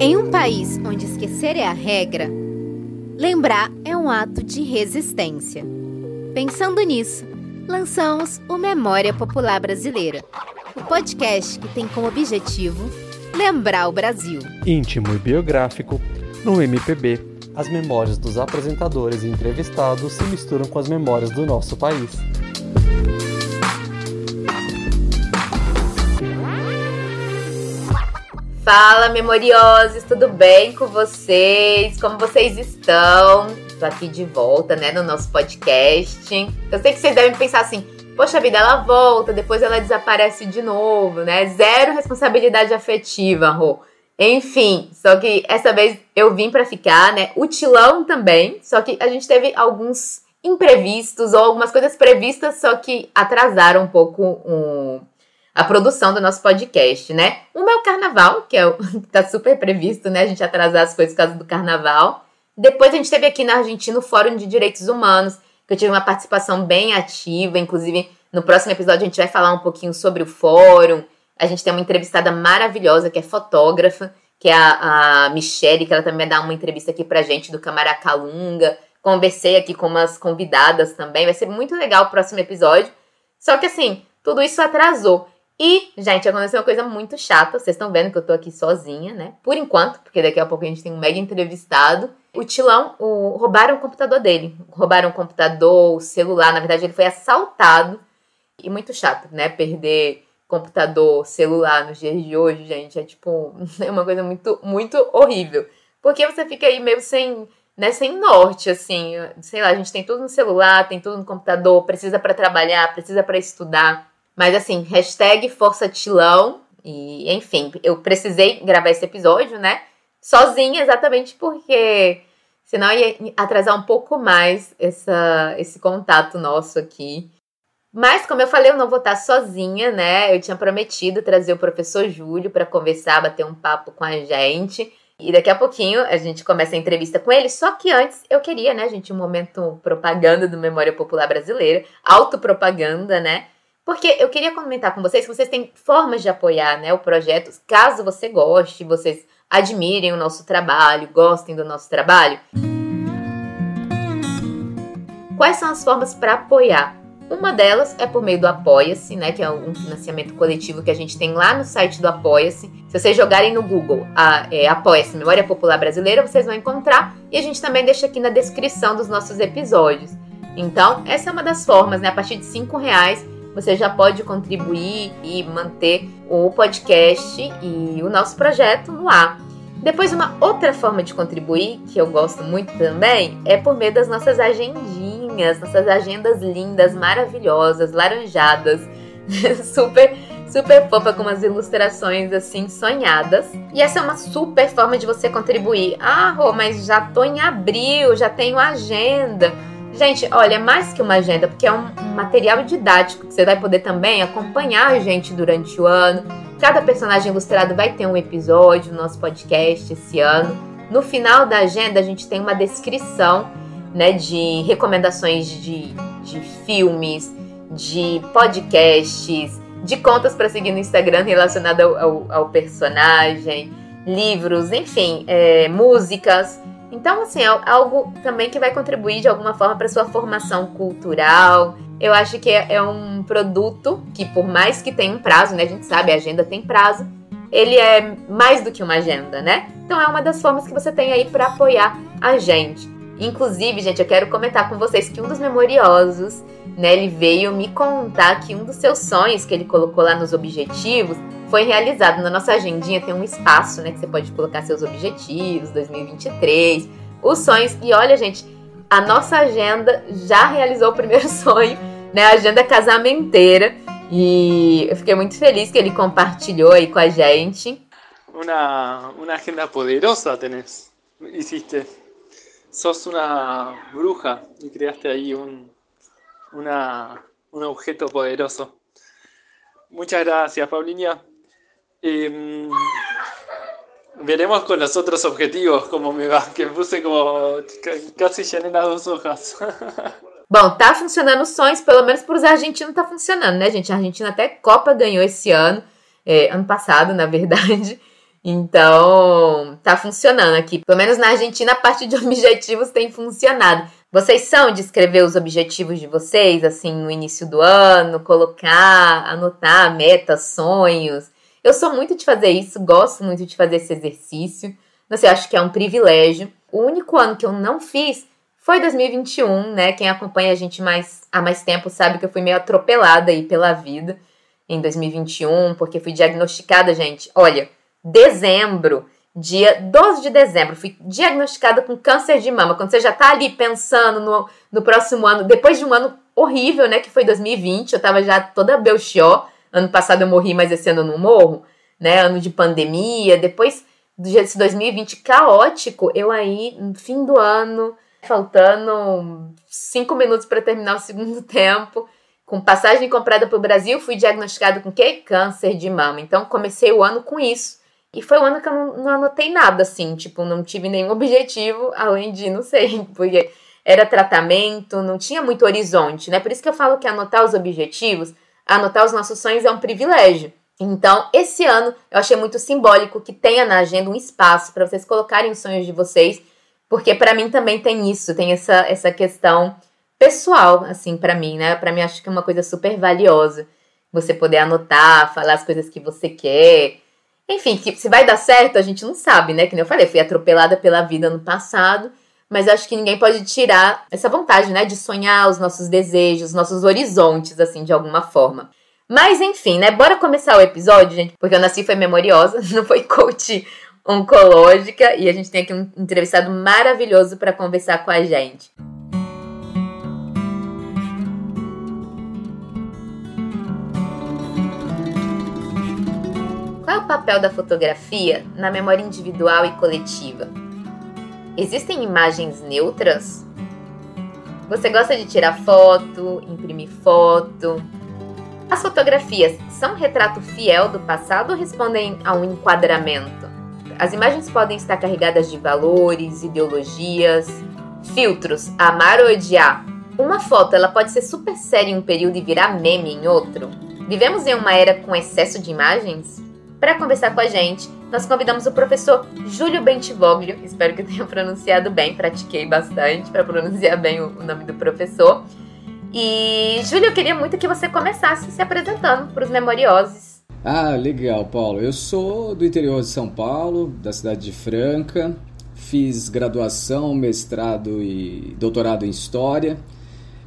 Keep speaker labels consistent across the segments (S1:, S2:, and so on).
S1: Em um país onde esquecer é a regra, lembrar é um ato de resistência. Pensando nisso, lançamos o Memória Popular Brasileira, o podcast que tem como objetivo lembrar o Brasil.
S2: Íntimo e biográfico, no MPB, as memórias dos apresentadores e entrevistados se misturam com as memórias do nosso país.
S3: Fala, memoriosos, tudo bem com vocês? Como vocês estão? Tô aqui de volta, né, no nosso podcast. Eu sei que vocês devem pensar assim: poxa vida, ela volta, depois ela desaparece de novo, né? Zero responsabilidade afetiva, Rô. Enfim, só que essa vez eu vim para ficar, né? O Tilão também, só que a gente teve alguns imprevistos ou algumas coisas previstas, só que atrasaram um pouco um, a produção do nosso podcast, né? Uma é o carnaval, que é o que tá super previsto, né? A gente atrasar as coisas por causa do carnaval. Depois a gente teve aqui na Argentina o Fórum de Direitos Humanos, que eu tive uma participação bem ativa, inclusive no próximo episódio a gente vai falar um pouquinho sobre o fórum. A gente tem uma entrevistada maravilhosa que é fotógrafa, que é a, a Michelle, que ela também vai dar uma entrevista aqui pra gente do Camaracalunga. Conversei aqui com umas convidadas também, vai ser muito legal o próximo episódio. Só que assim, tudo isso atrasou. E, gente, aconteceu uma coisa muito chata. Vocês estão vendo que eu tô aqui sozinha, né? Por enquanto, porque daqui a pouco a gente tem um mega entrevistado. O Tilão, o, roubaram o computador dele. Roubaram o computador, o celular. Na verdade, ele foi assaltado. E muito chato, né? Perder computador, celular nos dias de hoje, gente. É tipo, é uma coisa muito, muito horrível. Porque você fica aí meio sem, né, sem norte, assim. Sei lá, a gente tem tudo no celular, tem tudo no computador, precisa para trabalhar, precisa para estudar. Mas assim, hashtag Força Tilão. E, enfim, eu precisei gravar esse episódio, né? Sozinha, exatamente porque senão ia atrasar um pouco mais essa, esse contato nosso aqui. Mas, como eu falei, eu não vou estar sozinha, né? Eu tinha prometido trazer o professor Júlio para conversar, bater um papo com a gente. E daqui a pouquinho a gente começa a entrevista com ele. Só que antes eu queria, né, gente, um momento propaganda do Memória Popular Brasileira, autopropaganda, né? Porque eu queria comentar com vocês que vocês têm formas de apoiar né, o projeto, caso você goste, vocês admirem o nosso trabalho, gostem do nosso trabalho. Quais são as formas para apoiar? Uma delas é por meio do Apoia-se, né, que é um financiamento coletivo que a gente tem lá no site do Apoia-se. Se vocês jogarem no Google a, é, Apoia-se Memória Popular Brasileira, vocês vão encontrar. E a gente também deixa aqui na descrição dos nossos episódios. Então, essa é uma das formas, né? A partir de cinco reais você já pode contribuir e manter o podcast e o nosso projeto no ar. Depois, uma outra forma de contribuir, que eu gosto muito também, é por meio das nossas agendinhas, nossas agendas lindas, maravilhosas, laranjadas, super, super fofa, com umas ilustrações assim sonhadas. E essa é uma super forma de você contribuir. Ah, Rô, mas já tô em abril, já tenho agenda. Gente, olha, é mais que uma agenda, porque é um material didático que você vai poder também acompanhar a gente durante o ano. Cada personagem ilustrado vai ter um episódio no nosso podcast esse ano. No final da agenda, a gente tem uma descrição né, de recomendações de, de filmes, de podcasts, de contas para seguir no Instagram relacionado ao, ao, ao personagem, livros, enfim, é, músicas. Então, assim, é algo também que vai contribuir de alguma forma para sua formação cultural. Eu acho que é, é um produto que, por mais que tenha um prazo, né? A gente sabe, a agenda tem prazo, ele é mais do que uma agenda, né? Então é uma das formas que você tem aí para apoiar a gente. Inclusive, gente, eu quero comentar com vocês que um dos memoriosos, né, ele veio me contar que um dos seus sonhos que ele colocou lá nos objetivos foi realizado. Na nossa agendinha tem um espaço, né, que você pode colocar seus objetivos, 2023, os sonhos. E olha, gente, a nossa agenda já realizou o primeiro sonho, né, a agenda casamenteira. E eu fiquei muito feliz que ele compartilhou aí com a gente.
S4: Uma, uma agenda poderosa tenés, hiciste. Sos una bruja y creaste ahí un, una, un objeto poderoso. Muchas gracias, Paulinha. Eh, veremos con los otros objetivos cómo me va, que puse como casi llené las duas hojas.
S3: Bom, tá funcionando os sonhos, pelo menos para os argentinos tá funcionando, né, gente? A Argentina até Copa ganhou esse ano, é, ano passado, na verdade. Então, tá funcionando aqui. Pelo menos na Argentina, a parte de objetivos tem funcionado. Vocês são de escrever os objetivos de vocês, assim, no início do ano, colocar, anotar metas, sonhos. Eu sou muito de fazer isso, gosto muito de fazer esse exercício. Não sei, acho que é um privilégio. O único ano que eu não fiz foi 2021, né? Quem acompanha a gente mais há mais tempo sabe que eu fui meio atropelada aí pela vida em 2021, porque fui diagnosticada, gente. Olha, dezembro, dia 12 de dezembro, fui diagnosticada com câncer de mama. Quando você já tá ali pensando no, no próximo ano, depois de um ano horrível, né, que foi 2020, eu tava já toda belchió. Ano passado eu morri, mas esse ano eu não morro, né? Ano de pandemia, depois desse 2020 caótico, eu aí, no fim do ano, faltando cinco minutos para terminar o segundo tempo, com passagem comprada para o Brasil, fui diagnosticada com que? Câncer de mama. Então comecei o ano com isso. E foi um ano que eu não, não anotei nada, assim, tipo, não tive nenhum objetivo, além de, não sei, porque era tratamento, não tinha muito horizonte, né? Por isso que eu falo que anotar os objetivos, anotar os nossos sonhos é um privilégio. Então, esse ano eu achei muito simbólico que tenha na agenda um espaço para vocês colocarem os sonhos de vocês, porque para mim também tem isso, tem essa, essa questão pessoal, assim, para mim, né? Para mim acho que é uma coisa super valiosa você poder anotar, falar as coisas que você quer, enfim, que se vai dar certo, a gente não sabe, né? Que nem eu falei, fui atropelada pela vida no passado, mas acho que ninguém pode tirar essa vontade, né? De sonhar os nossos desejos, nossos horizontes, assim, de alguma forma. Mas enfim, né? Bora começar o episódio, gente, porque eu nasci foi memoriosa, não foi coach oncológica, e a gente tem aqui um entrevistado maravilhoso para conversar com a gente. O papel da fotografia na memória individual e coletiva? Existem imagens neutras? Você gosta de tirar foto, imprimir foto? As fotografias são um retrato fiel do passado ou respondem a um enquadramento? As imagens podem estar carregadas de valores, ideologias, filtros, amar ou odiar. Uma foto ela pode ser super séria em um período e virar meme em outro. Vivemos em uma era com excesso de imagens? Para conversar com a gente, nós convidamos o professor Júlio Bentivoglio, espero que tenha pronunciado bem, pratiquei bastante para pronunciar bem o, nome do professor. E, Júlio, eu queria muito que você começasse se apresentando para os memoriosos.
S5: Ah, legal, Paulo. Eu sou do interior de São Paulo, da cidade de Franca. Fiz graduação, mestrado e doutorado em História.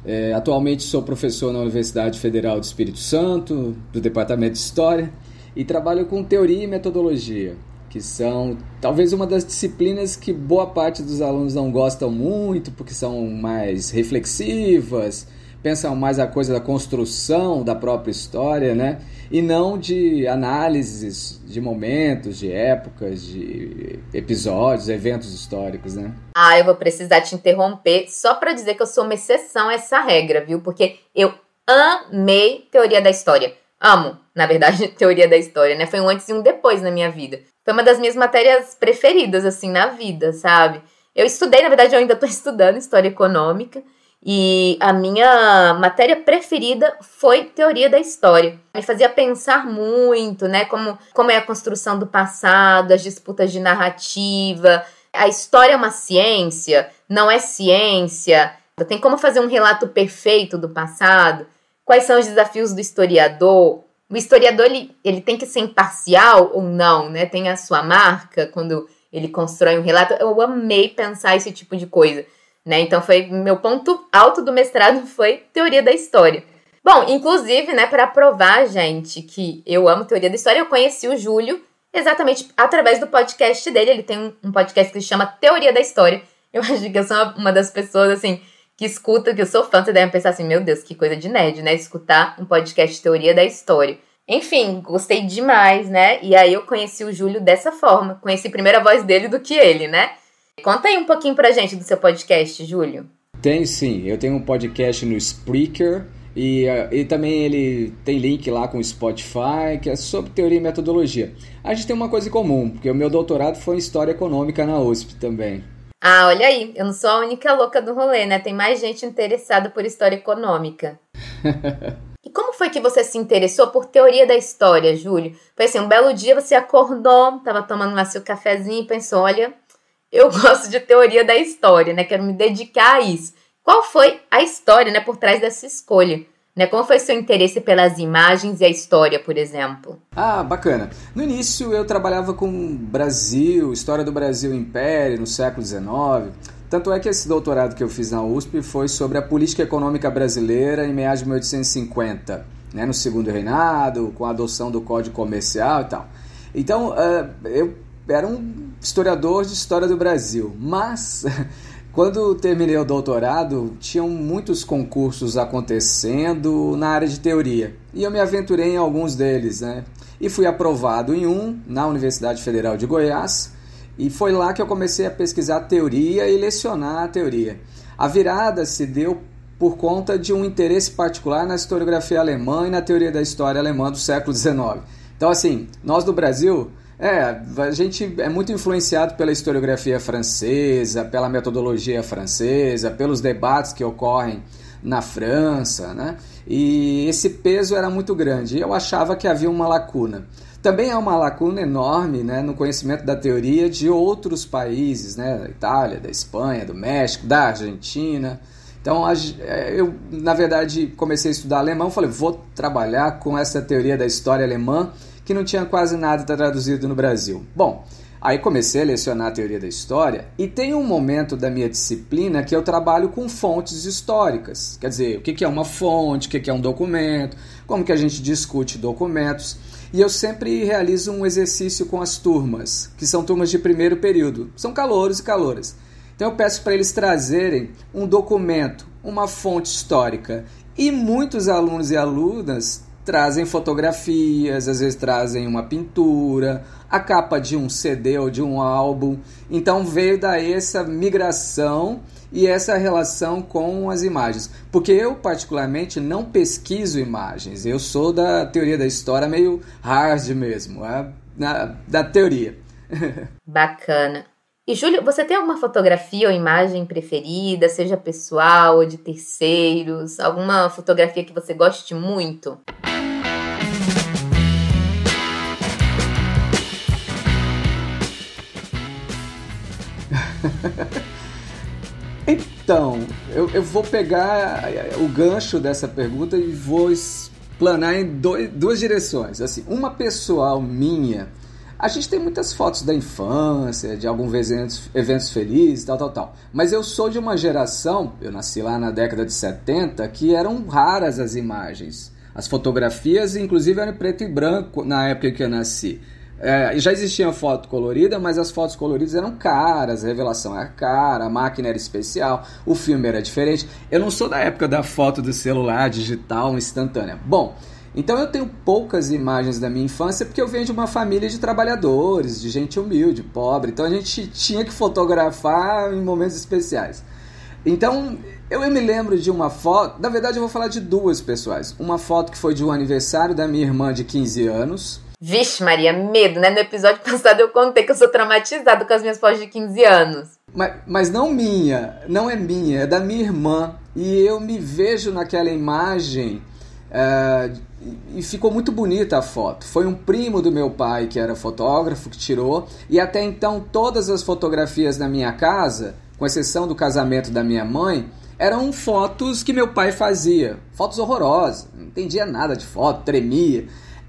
S5: É, atualmente sou professor na Universidade Federal do Espírito Santo, do Departamento de História e trabalho com teoria e metodologia, que são talvez uma das disciplinas que boa parte dos alunos não gostam muito, porque são mais reflexivas, pensam mais a coisa da construção da própria história, né? E não de análises de momentos, de épocas, de episódios, eventos históricos, né?
S3: Ah, eu vou precisar te interromper só para dizer que eu sou uma exceção a essa regra, viu? Porque eu amei teoria da história. Amo, na verdade, teoria da história, né? Foi um antes e um depois na minha vida. Foi uma das minhas matérias preferidas, assim, na vida, sabe? Eu estudei, na verdade, eu ainda estou estudando história econômica. E a minha matéria preferida foi teoria da história. Me fazia pensar muito, né? Como, como é a construção do passado, as disputas de narrativa. A história é uma ciência, não é ciência. Tem como fazer um relato perfeito do passado. Quais são os desafios do historiador? O historiador ele, ele tem que ser imparcial ou não, né? Tem a sua marca quando ele constrói um relato. Eu amei pensar esse tipo de coisa, né? Então foi meu ponto alto do mestrado foi teoria da história. Bom, inclusive, né, para provar, gente, que eu amo teoria da história, eu conheci o Júlio exatamente através do podcast dele. Ele tem um podcast que se chama Teoria da História. Eu acho que eu sou uma das pessoas assim que escuta, que eu sou fã, você deve pensar assim, meu Deus, que coisa de nerd, né? Escutar um podcast de teoria da história. Enfim, gostei demais, né? E aí eu conheci o Júlio dessa forma. Conheci primeiro a voz dele do que ele, né? Conta aí um pouquinho pra gente do seu podcast, Júlio.
S5: Tem sim, eu tenho um podcast no Spreaker e, e também ele tem link lá com o Spotify, que é sobre teoria e metodologia. A gente tem uma coisa em comum, porque o meu doutorado foi em História Econômica na USP também.
S3: Ah, olha aí, eu não sou a única louca do rolê, né? Tem mais gente interessada por história econômica. E como foi que você se interessou por teoria da história, Júlio? Foi assim, um belo dia você acordou, estava tomando lá seu cafezinho e pensou, olha, eu gosto de teoria da história, né? Quero me dedicar a isso. Qual foi a história, né, por trás dessa escolha? Né? Como foi seu interesse pelas imagens e a história, por exemplo?
S5: Ah, bacana. No início eu trabalhava com Brasil, história do Brasil Império, no século XIX. Tanto é que esse doutorado que eu fiz na USP foi sobre a política econômica brasileira em meados de 1850, né, no segundo reinado, com a adoção do Código Comercial e tal. Então, uh, eu era um historiador de história do Brasil, mas Quando terminei o doutorado, tinham muitos concursos acontecendo na área de teoria e eu me aventurei em alguns deles, né? E fui aprovado em um na Universidade Federal de Goiás e foi lá que eu comecei a pesquisar teoria e lecionar a teoria. A virada se deu por conta de um interesse particular na historiografia alemã e na teoria da história alemã do século XIX. Então, assim, nós do Brasil é, a gente é muito influenciado pela historiografia francesa, pela metodologia francesa, pelos debates que ocorrem na França, né? E esse peso era muito grande. Eu achava que havia uma lacuna. Também há uma lacuna enorme né, no conhecimento da teoria de outros países, né, da Itália, da Espanha, do México, da Argentina. Então, é, eu, na verdade, comecei a estudar alemão, falei, vou trabalhar com essa teoria da história alemã que não tinha quase nada traduzido no Brasil. Bom, aí comecei a lecionar a teoria da história e tem um momento da minha disciplina que eu trabalho com fontes históricas. Quer dizer, o que é uma fonte, o que é um documento, como que a gente discute documentos. E eu sempre realizo um exercício com as turmas, que são turmas de primeiro período. São calouros e calouras. Então eu peço para eles trazerem um documento, uma fonte histórica. E muitos alunos e alunas trazem fotografias, às vezes trazem uma pintura, a capa de um CD ou de um álbum. Então veio daí essa migração e essa relação com as imagens. Porque eu, particularmente, não pesquiso imagens. Eu sou da teoria da história meio hard mesmo, é, na, da teoria.
S3: Bacana. E Júlio, você tem alguma fotografia ou imagem preferida, seja pessoal ou de terceiros? Alguma fotografia que você goste muito?
S5: então, eu, eu vou pegar o gancho dessa pergunta e vou explanar em dois, duas direções. Assim, uma pessoal minha, a gente tem muitas fotos da infância, de alguns eventos, eventos felizes, tal, tal, tal. Mas eu sou de uma geração, eu nasci lá na década de 70, que eram raras as imagens. As fotografias, inclusive, eram preto e branco na época que eu nasci. É, já existia foto colorida, mas as fotos coloridas eram caras, a revelação era cara, a máquina era especial, o filme era diferente. Eu não sou da época da foto do celular digital instantânea. Bom, então eu tenho poucas imagens da minha infância porque eu venho de uma família de trabalhadores, de gente humilde, pobre. Então a gente tinha que fotografar em momentos especiais. Então eu, me lembro de uma foto, na verdade eu vou falar de duas pessoais. Uma foto que foi de um aniversário da minha irmã de 15 anos
S3: Vixe, Maria, medo, né? No episódio passado eu contei que eu sou traumatizado com as minhas fotos de 15 anos.
S5: Mas, mas não minha, não é minha, é da minha irmã. E eu me vejo naquela imagem uh, e ficou muito bonita a foto. Foi um primo do meu pai que era fotógrafo que tirou. E até então todas as fotografias na minha casa, com exceção do casamento da minha mãe, eram fotos que meu pai fazia. Fotos horrorosas, não entendia nada de foto, tremia.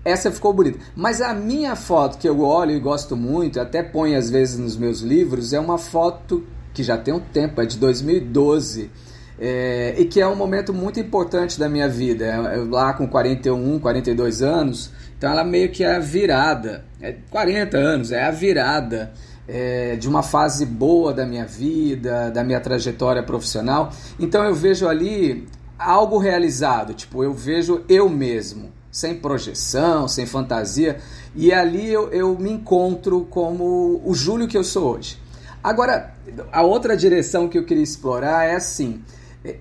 S5: Essa ficou bonita. Mas a minha foto que eu olho e gosto muito, até ponho às vezes nos meus livros, é uma foto que já tem um tempo, é de 2012. É, e que é um momento muito importante da minha vida. É, eu, lá com 41, 42 anos, então ela meio que é a virada. É 40 anos, é a virada é, de uma fase boa da minha vida, da minha trajetória profissional. Então eu vejo ali algo realizado, tipo, eu vejo eu mesmo sem projeção, sem fantasia, e ali eu, eu me encontro como o Júlio que eu sou hoje. Agora, a outra direção que eu queria explorar é assim.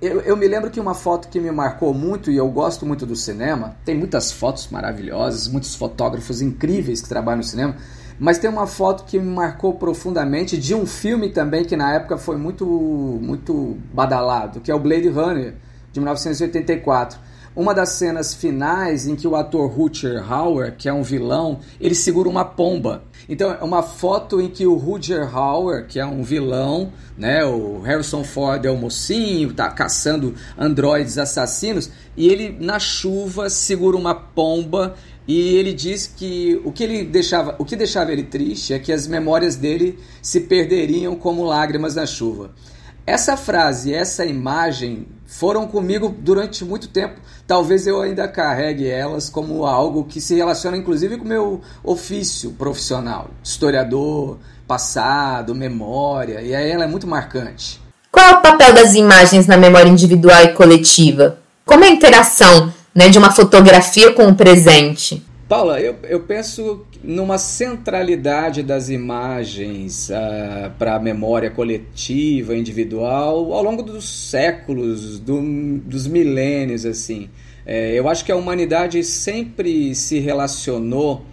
S5: Eu, eu, me lembro que uma foto que me marcou muito, e eu gosto muito do cinema, tem muitas fotos maravilhosas, muitos fotógrafos incríveis que trabalham no cinema, mas tem uma foto que me marcou profundamente de um filme também que na época foi muito, muito badalado, que é o Blade Runner, de 1984. Uma das cenas finais em que o ator Rutger Hauer, que é um vilão, ele segura uma pomba. Então é uma foto em que o Rutger Hauer, que é um vilão, né, o Harrison Ford é o mocinho, tá caçando androides assassinos, e ele na chuva segura uma pomba e ele diz que o que ele deixava, o que deixava ele triste é que as memórias dele se perderiam como lágrimas na chuva. Essa frase, essa imagem foram comigo durante muito tempo. Talvez eu ainda carregue elas como algo que se relaciona inclusive com o meu ofício profissional, historiador, passado, memória, e aí ela é muito marcante.
S3: Qual é o papel das imagens na memória individual e coletiva? Como é a interação né, de uma fotografia com o presente?
S5: Paula, eu, eu penso numa centralidade das imagens uh, para a memória coletiva, individual, ao longo dos séculos, do, dos milênios, assim. É, eu acho que a humanidade sempre se relacionou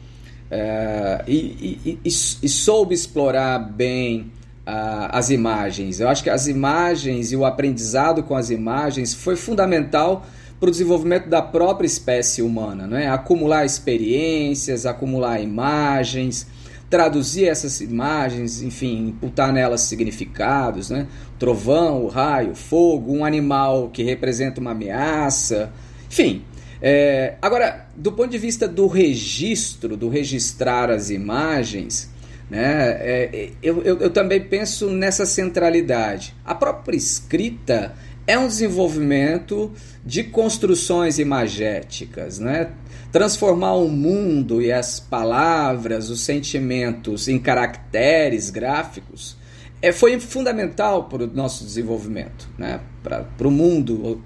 S5: uh, e, e, e, e, soube explorar bem uh, as imagens. Eu acho que as imagens e o aprendizado com as imagens foi fundamental para o desenvolvimento da própria espécie humana, não é? Acumular experiências, acumular imagens, traduzir essas imagens, enfim, imputar nelas significados, né? Trovão, raio, fogo, um animal que representa uma ameaça, enfim. É, agora, do ponto de vista do registro, do registrar as imagens, né, é, eu, eu, eu também penso nessa centralidade. A própria escrita é um desenvolvimento de construções imagéticas, né? Transformar o mundo e as palavras, os sentimentos em caracteres gráficos é, foi fundamental para o nosso desenvolvimento, né? para o mundo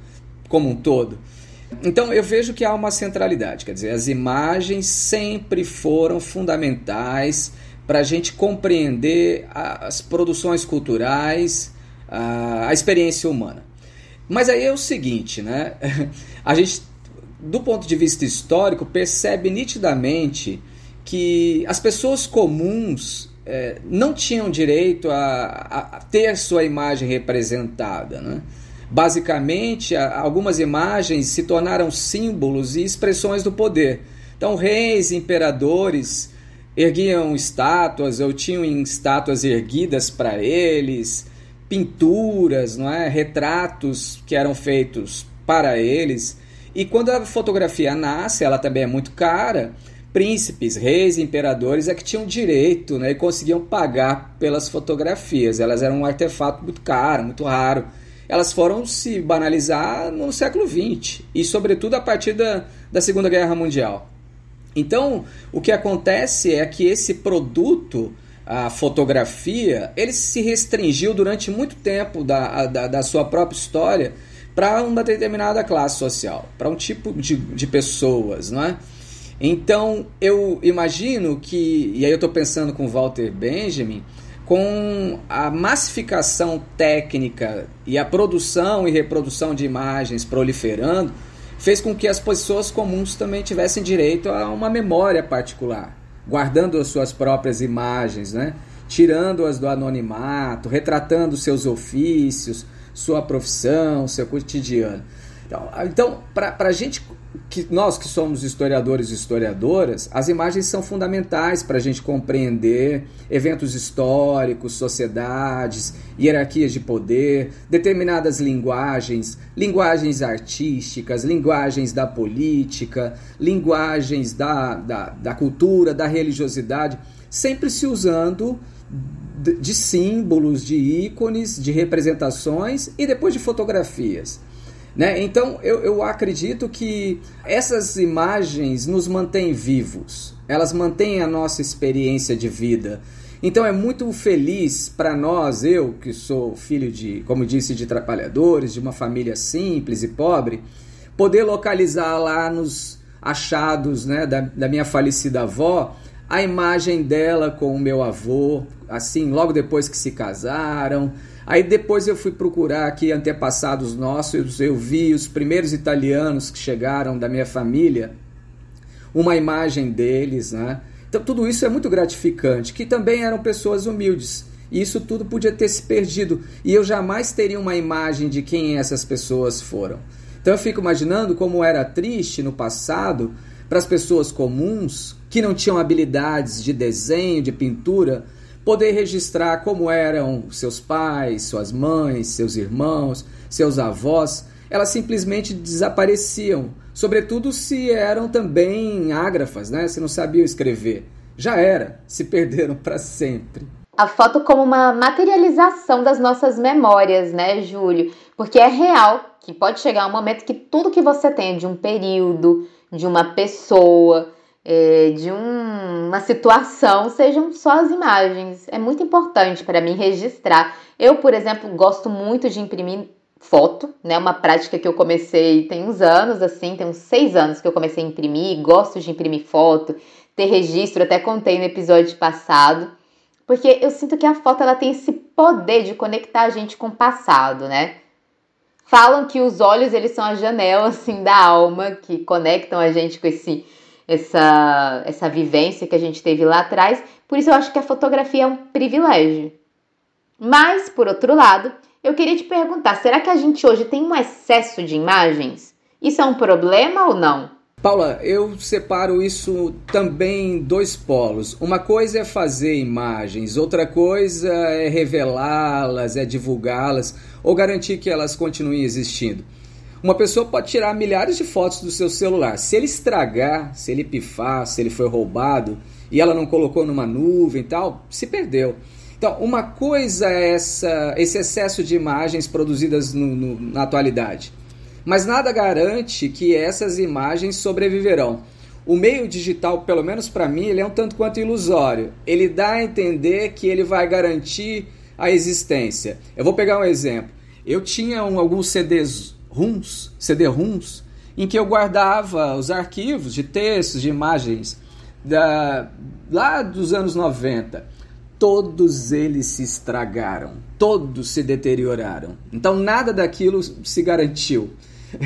S5: como um todo. Então eu vejo que há uma centralidade, quer dizer, as imagens sempre foram fundamentais para a gente compreender as produções culturais, a, a experiência humana. Mas aí é o seguinte, né? A gente, do ponto de vista histórico, percebe nitidamente que as pessoas comuns é, não tinham direito a, a, ter sua imagem representada, né? Basicamente, algumas imagens se tornaram símbolos e expressões do poder. Então, reis, imperadores erguiam estátuas ou tinham estátuas erguidas para eles pinturas, não é? retratos que eram feitos para eles. E quando a fotografia nasce, ela também é muito cara. Príncipes, reis, imperadores é que tinham direito né, e conseguiam pagar pelas fotografias. Elas eram um artefato muito caro, muito raro. Elas foram se banalizar no século XX e, sobretudo, a partir da, da Segunda Guerra Mundial. Então, o que acontece é que esse produto a fotografia, ele se restringiu durante muito tempo da, da, da sua própria história para uma determinada classe social, para um tipo de, de pessoas, não é? Então eu imagino que, e aí eu estou pensando com Walter Benjamin, com a massificação técnica e a produção e reprodução de imagens proliferando, fez com que as pessoas comuns também tivessem direito a uma memória particular guardando as suas próprias imagens, né? tirando-as do anonimato, retratando seus ofícios, sua profissão, seu cotidiano. Então, então para a gente, que, nós que somos historiadores e historiadoras, as imagens são fundamentais para a gente compreender eventos históricos, sociedades, hierarquias de poder, determinadas linguagens, linguagens artísticas, linguagens da política, linguagens da, da, da cultura, da religiosidade, sempre se usando de símbolos, de ícones, de representações e depois de fotografias. Né? Então eu, eu acredito que essas imagens nos mantêm vivos, elas mantêm a nossa experiência de vida. Então é muito feliz para nós, eu que sou filho de, como disse, de trabalhadores, de uma família simples e pobre, poder localizar lá nos achados né, da, da minha falecida avó a imagem dela com o meu avô, assim, logo depois que se casaram, Aí depois eu fui procurar aqui antepassados nossos, eu vi os primeiros italianos que chegaram da minha família, uma imagem deles, né? Então tudo isso é muito gratificante, que também eram pessoas humildes. E isso tudo podia ter se perdido e eu jamais teria uma imagem de quem essas pessoas foram. Então eu fico imaginando como era triste no passado para as pessoas comuns que não tinham habilidades de desenho, de pintura, poder registrar como eram seus pais, suas mães, seus irmãos, seus avós. Elas simplesmente desapareciam, sobretudo se eram também ágrafas, né? se não sabiam escrever. Já era, se perderam para sempre.
S3: A foto como uma materialização das nossas memórias, né, Júlio? Porque é real que pode chegar um momento que tudo que você tem de um período, de uma pessoa, é, de um, uma situação sejam só as imagens. É muito importante para mim registrar. Eu, por exemplo, gosto muito de imprimir foto, né? Uma prática que eu comecei tem uns anos, assim, tem uns seis anos que eu comecei a imprimir. Gosto de imprimir foto, ter registro, até contei no episódio passado, porque eu sinto que a foto ela tem esse poder de conectar a gente com o passado, né? Falam que os olhos eles são a janela assim da alma que conectam a gente com esse essa essa vivência que a gente teve lá atrás. Por isso eu acho que a fotografia é um privilégio. Mas por outro lado, eu queria te perguntar, será que a gente hoje tem um excesso de imagens? Isso é um problema ou não?
S5: Paula, eu separo isso também em dois polos. Uma coisa é fazer imagens, outra coisa é revelá-las, é divulgá-las ou garantir que elas continuem existindo. Uma pessoa pode tirar milhares de fotos do seu celular. Se ele estragar, se ele pifar, se ele foi roubado e ela não colocou numa nuvem e tal, se perdeu. Então, uma coisa é essa, esse excesso de imagens produzidas no, no, na atualidade, mas nada garante que essas imagens sobreviverão. O meio digital, pelo menos para mim, ele é um tanto quanto ilusório. Ele dá a entender que ele vai garantir a existência. Eu vou pegar um exemplo. Eu tinha um, alguns CDs RUMs, CD-RUMs, em que eu guardava os arquivos de textos, de imagens da, lá dos anos 90. Todos eles se estragaram, todos se deterioraram. Então nada daquilo se garantiu.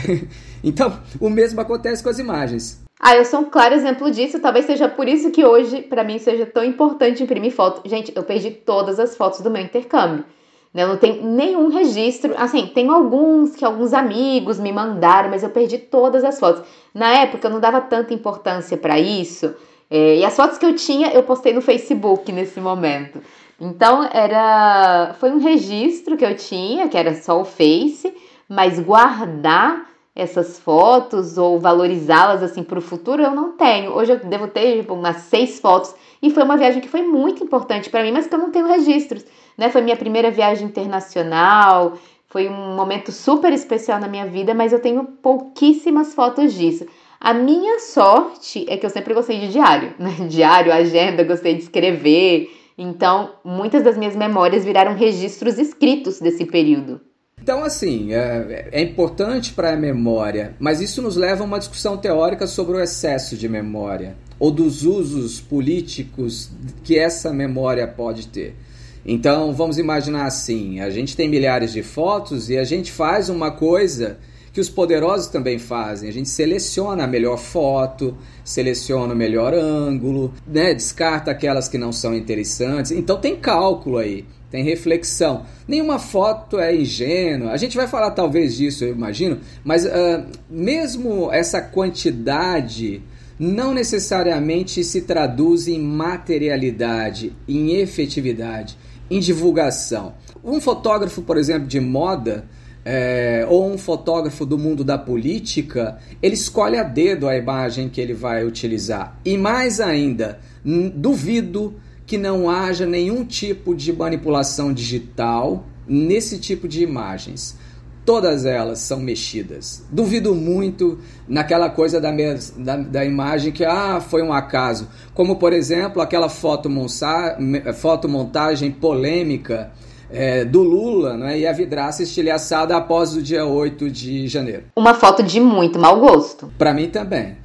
S5: então o mesmo acontece com as imagens.
S3: Ah, eu sou um claro exemplo disso. Talvez seja por isso que hoje, para mim, seja tão importante imprimir foto. Gente, eu perdi todas as fotos do meu intercâmbio. Né? Eu não tenho nenhum registro. Assim, tenho alguns que alguns amigos me mandaram, mas eu perdi todas as fotos. Na época, eu não dava tanta importância para isso. É, e as fotos que eu tinha, eu postei no Facebook nesse momento. Então, era foi um registro que eu tinha, que era só o Face, mas guardar essas fotos ou valorizá-las assim para o futuro, eu não tenho. Hoje eu devo ter tipo, umas seis fotos e foi uma viagem que foi muito importante para mim, mas que eu não tenho registros. Né? Foi minha primeira viagem internacional, foi um momento super especial na minha vida, mas eu tenho pouquíssimas fotos disso. A minha sorte é que eu sempre gostei de diário, né? Diário, agenda, gostei de escrever. Então, muitas das minhas memórias viraram registros escritos desse período.
S5: Então, assim, é, é importante para a memória, mas isso nos leva a uma discussão teórica sobre o excesso de memória ou dos usos políticos que essa memória pode ter. Então, vamos imaginar assim: a gente tem milhares de fotos e a gente faz uma coisa que os poderosos também fazem. A gente seleciona a melhor foto, seleciona o melhor ângulo, né? descarta aquelas que não são interessantes. Então, tem cálculo aí tem reflexão. Nenhuma foto é ingênua. A gente vai falar talvez disso, eu imagino, mas uh, mesmo essa quantidade não necessariamente se traduz em materialidade, em efetividade, em divulgação. Um fotógrafo, por exemplo, de moda, é, ou um fotógrafo do mundo da política, ele escolhe a dedo a imagem que ele vai utilizar. E mais ainda, duvido que não haja nenhum tipo de manipulação digital nesse tipo de imagens. Todas elas são mexidas. Duvido muito naquela coisa da, da, da imagem que ah, foi um acaso. Como, por exemplo, aquela fotomontagem polêmica é, do Lula né, e a vidraça estilhaçada após o dia 8 de janeiro.
S3: Uma foto de muito mau gosto.
S5: Para mim também.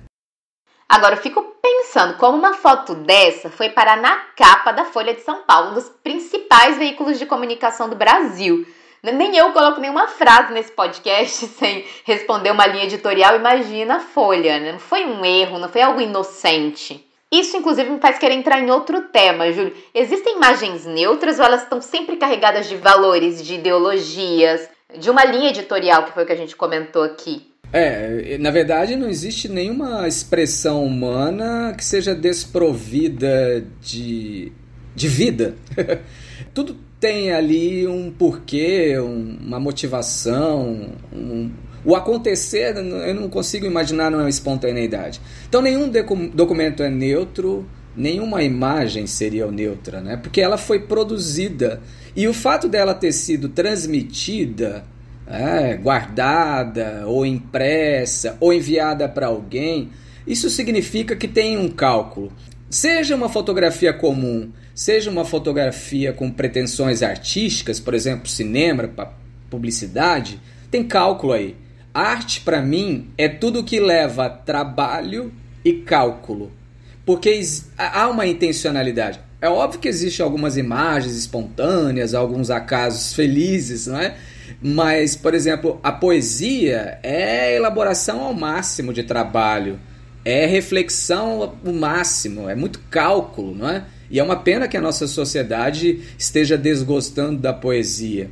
S3: Agora, eu fico pensando como uma foto dessa foi parar na capa da Folha de São Paulo, um dos principais veículos de comunicação do Brasil. Nem eu coloco nenhuma frase nesse podcast sem responder uma linha editorial. Imagina a Folha, né? Não foi um erro, não foi algo inocente. Isso, inclusive, me faz querer entrar em outro tema, Júlio. Existem imagens neutras ou elas estão sempre carregadas de valores, de ideologias, de uma linha editorial, que foi o que a gente comentou aqui?
S5: É, na verdade não existe nenhuma expressão humana que seja desprovida de, de vida. Tudo tem ali um porquê, um, uma motivação, um, o acontecer eu não consigo imaginar numa espontaneidade. Então nenhum documento é neutro, nenhuma imagem seria neutra, né? Porque ela foi produzida e o fato dela ter sido transmitida, é, guardada ou impressa ou enviada para alguém, isso significa que tem um cálculo. Seja uma fotografia comum, seja uma fotografia com pretensões artísticas, por exemplo, cinema, publicidade, tem cálculo aí. Arte, para mim, é tudo que leva trabalho e cálculo. Porque há uma intencionalidade. É óbvio que existem algumas imagens espontâneas, alguns acasos felizes, não é? Mas, por exemplo, a poesia é elaboração ao máximo de trabalho, é reflexão ao máximo, é muito cálculo, não é? E é uma pena que a nossa sociedade esteja desgostando da poesia.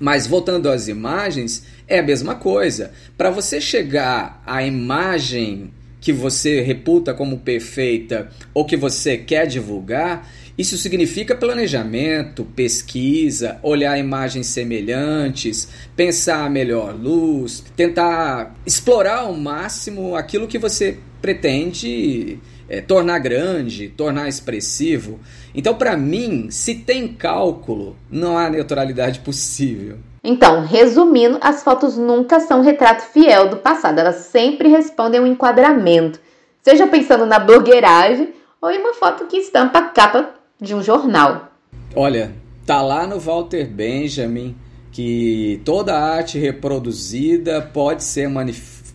S5: Mas voltando às imagens, é a mesma coisa. Para você chegar à imagem que você reputa como perfeita ou que você quer divulgar, isso significa planejamento, pesquisa, olhar imagens semelhantes, pensar a melhor luz, tentar explorar ao máximo aquilo que você pretende é, tornar grande, tornar expressivo. Então, para mim, se tem cálculo, não há neutralidade possível.
S3: Então, resumindo, as fotos nunca são retrato fiel do passado, elas sempre respondem um enquadramento, seja pensando na blogueiragem ou em uma foto que estampa a capa de um jornal.
S5: Olha, tá lá no Walter Benjamin que toda arte reproduzida pode ser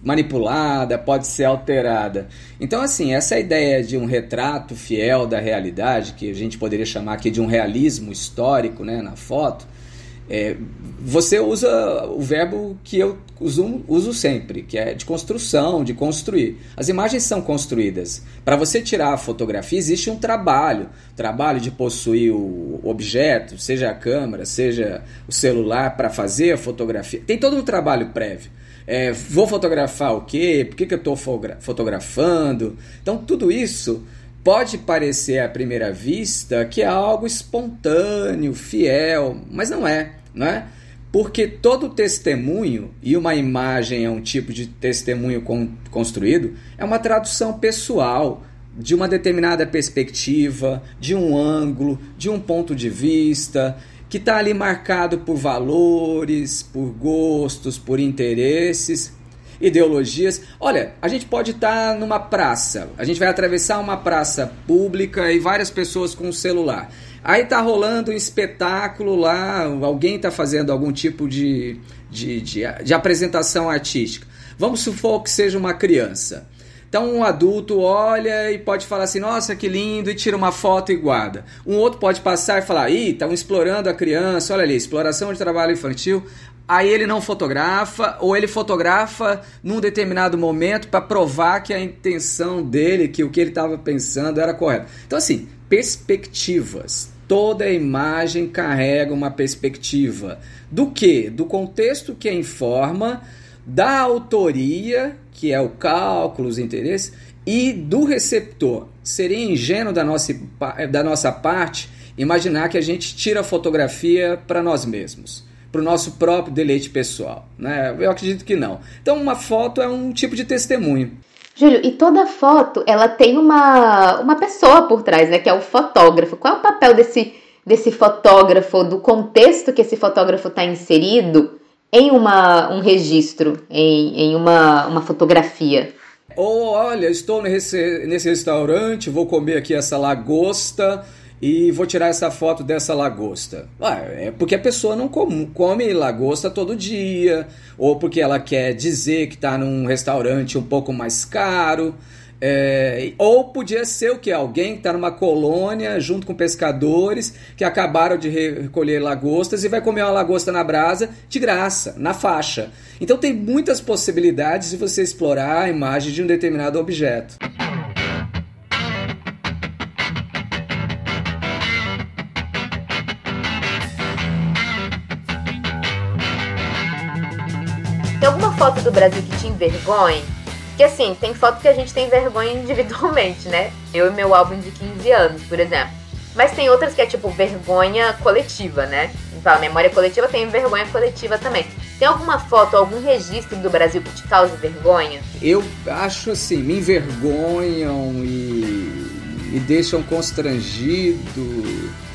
S5: manipulada, pode ser alterada. Então, assim, essa ideia de um retrato fiel da realidade, que a gente poderia chamar aqui de um realismo histórico né, na foto, é, você usa o verbo que eu uso, uso sempre, que é de construção, de construir. As imagens são construídas. Para você tirar a fotografia, existe um trabalho. Trabalho de possuir o objeto, seja a câmera, seja o celular, para fazer a fotografia. Tem todo um trabalho prévio. É, vou fotografar o quê? Por que, que eu estou fotografando? Então, tudo isso pode parecer à primeira vista que é algo espontâneo, fiel, mas não é, não é? Porque todo testemunho, e uma imagem é um tipo de testemunho construído, é uma tradução pessoal de uma determinada perspectiva, de um ângulo, de um ponto de vista, que está ali marcado por valores, por gostos, por interesses ideologias. Olha, a gente pode estar tá numa praça, a gente vai atravessar uma praça pública e várias pessoas com o celular. Aí tá rolando um espetáculo lá, alguém está fazendo algum tipo de, de, de, de apresentação artística. Vamos supor que seja uma criança. Então um adulto olha e pode falar assim, nossa, que lindo, e tira uma foto e guarda. Um outro pode passar e falar, ih, estão explorando a criança, olha ali, exploração de trabalho infantil aí ele não fotografa ou ele fotografa num determinado momento para provar que a intenção dele, que o que ele estava pensando era correto. Então assim, perspectivas. Toda imagem carrega uma perspectiva. Do que? Do contexto que a informa, da autoria, que é o cálculo, os interesses, e do receptor. Seria ingênuo da nossa, da nossa parte imaginar que a gente tira a fotografia para nós mesmos para o nosso próprio deleite pessoal. Né? Eu acredito que não. Então, uma foto é um tipo de testemunho.
S3: Júlio, e toda foto ela tem uma, uma pessoa por trás, né? Que é o fotógrafo. Qual é o papel desse, desse fotógrafo, do contexto que esse fotógrafo está inserido em uma, um registro, em, em uma, uma fotografia?
S5: Ou, olha, estou nesse, nesse restaurante, vou comer aqui essa lagosta e vou tirar essa foto dessa lagosta. Ah, é porque a pessoa não come, come lagosta todo dia, ou porque ela quer dizer que está num restaurante um pouco mais caro. É, ou podia ser o que? Alguém que está numa colônia junto com pescadores que acabaram de recolher lagostas e vai comer uma lagosta na brasa de graça, na faixa. Então tem muitas possibilidades de você explorar a imagem de um determinado objeto.
S3: Tem alguma foto do Brasil que te envergonhe? Que assim, tem foto que a gente tem vergonha individualmente, né? Eu e meu álbum de 15 anos, por exemplo. Mas tem outras que é tipo vergonha coletiva, né? Então, a memória coletiva tem vergonha coletiva também. Tem alguma foto, algum registro do Brasil que te cause vergonha?
S5: Eu acho assim, me envergonham e me deixam constrangido.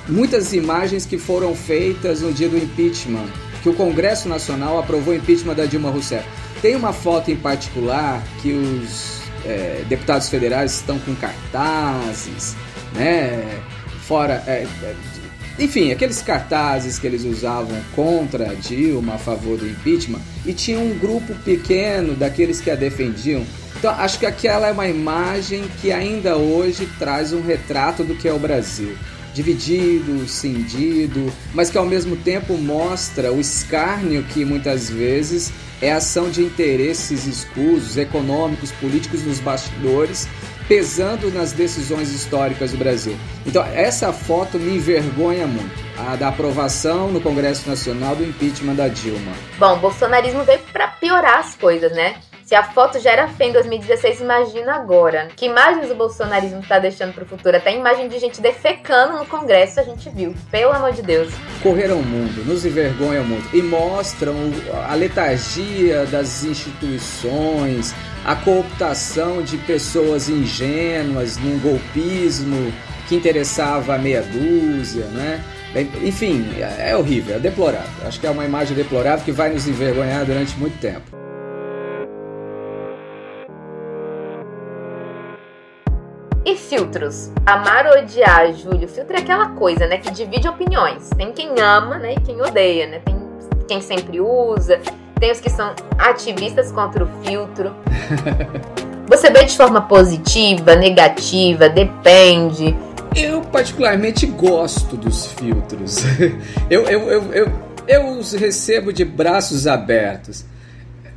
S5: Muitas imagens que foram feitas no dia do impeachment, que o Congresso Nacional aprovou o impeachment da Dilma Rousseff. Tem uma foto em particular que os é, deputados federais estão com cartazes, né? Fora. É, é, enfim, aqueles cartazes que eles usavam contra Dilma, a favor do impeachment, e tinha um grupo pequeno daqueles que a defendiam. Então, acho que aquela é uma imagem que ainda hoje traz um retrato do que é o Brasil. Dividido, cindido, mas que ao mesmo tempo mostra o escárnio que muitas vezes é ação de interesses escusos, econômicos, políticos nos bastidores, pesando nas decisões históricas do Brasil. Então, essa foto me envergonha muito, a da aprovação no Congresso Nacional do impeachment da Dilma.
S3: Bom, bolsonarismo veio para piorar as coisas, né? Se a foto já era feia em 2016, imagina agora. Que imagens o bolsonarismo está deixando para o futuro? Até imagem de gente defecando no Congresso a gente viu. Pelo amor de Deus.
S5: Correram o mundo, nos envergonham muito. E mostram a letargia das instituições, a cooptação de pessoas ingênuas num golpismo que interessava a meia dúzia, né? Enfim, é horrível, é deplorável. Acho que é uma imagem deplorável que vai nos envergonhar durante muito tempo.
S3: E filtros? Amar ou odiar, Júlio? Filtro é aquela coisa, né, que divide opiniões. Tem quem ama, né, e quem odeia, né? Tem quem sempre usa, tem os que são ativistas contra o filtro. Você vê de forma positiva, negativa, depende.
S5: Eu particularmente gosto dos filtros. eu, eu, eu, eu, eu os recebo de braços abertos.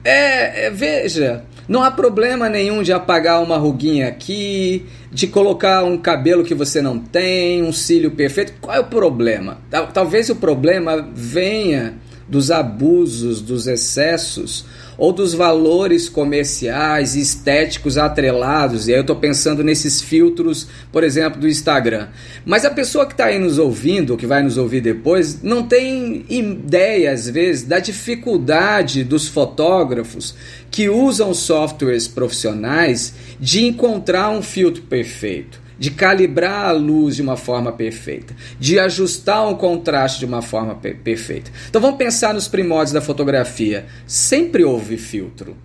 S5: É, é, veja, não há problema nenhum de apagar uma ruguinha aqui, de colocar um cabelo que você não tem, um cílio perfeito. Qual é o problema? Talvez o problema venha dos abusos, dos excessos ou dos valores comerciais estéticos atrelados. E aí eu estou pensando nesses filtros, por exemplo, do Instagram. Mas a pessoa que está aí nos ouvindo, que vai nos ouvir depois, não tem ideia, às vezes, da dificuldade dos fotógrafos que usam softwares profissionais de encontrar um filtro perfeito de calibrar a luz de uma forma perfeita, de ajustar um contraste de uma forma per perfeita. Então vamos pensar nos primórdios da fotografia. Sempre houve filtro.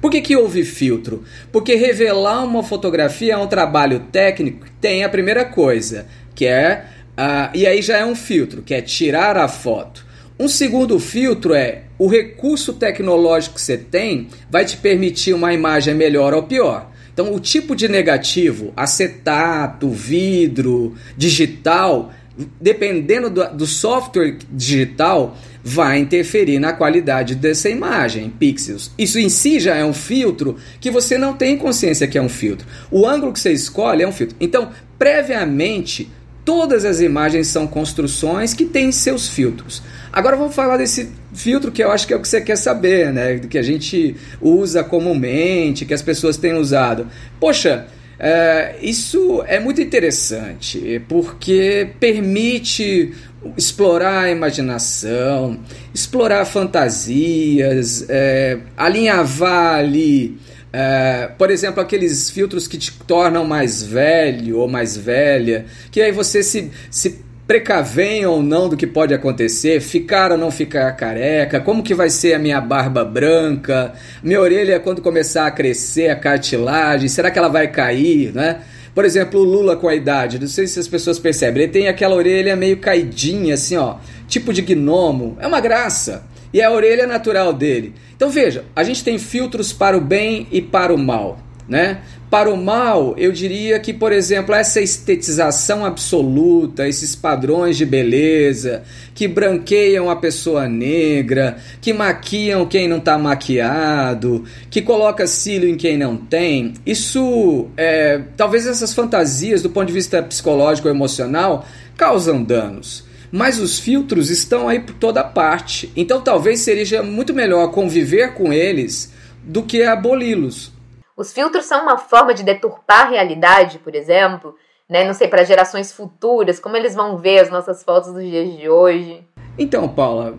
S5: Por que, que houve filtro? Porque revelar uma fotografia é um trabalho técnico tem a primeira coisa, que é. Uh, e aí já é um filtro, que é tirar a foto. Um segundo filtro é o recurso tecnológico que você tem vai te permitir uma imagem melhor ou pior. Então, o tipo de negativo, acetato, vidro, digital, dependendo do, do, software digital, vai interferir na qualidade dessa imagem, pixels. Isso em si já é um filtro que você não tem consciência que é um filtro. O ângulo que você escolhe é um filtro. Então, previamente, todas as imagens são construções que têm seus filtros. Agora vamos falar desse filtro que eu acho que é o que você quer saber, né? Que a gente usa comumente, que as pessoas têm usado. Poxa, é, isso é muito interessante porque permite explorar a imaginação, explorar fantasias, é, alinhavar ali. É, por exemplo, aqueles filtros que te tornam mais velho ou mais velha, que aí você se, se precavem ou não do que pode acontecer, ficar ou não ficar careca, como que vai ser a minha barba branca, minha orelha quando começar a crescer, a cartilagem, será que ela vai cair, né? Por exemplo, o Lula com a idade, não sei se as pessoas percebem, ele tem aquela orelha meio caidinha, assim, ó, tipo de gnomo, é uma graça, e a orelha natural dele. Então veja, a gente tem filtros para o bem e para o mal, né? Para o mal, eu diria que, por exemplo, essa estetização absoluta, esses padrões de beleza, que branqueiam a pessoa negra, que maquiam quem não está maquiado, que coloca cílio em quem não tem, isso, é, talvez essas fantasias, do ponto de vista psicológico ou emocional, causam danos. Mas os filtros estão aí por toda parte. Então talvez seja muito melhor conviver com eles do que aboli-los.
S3: Os filtros são uma forma de deturpar a realidade, por exemplo, né? Não sei, para gerações futuras, como eles vão ver as nossas fotos dos dias de hoje.
S5: Então, Paula,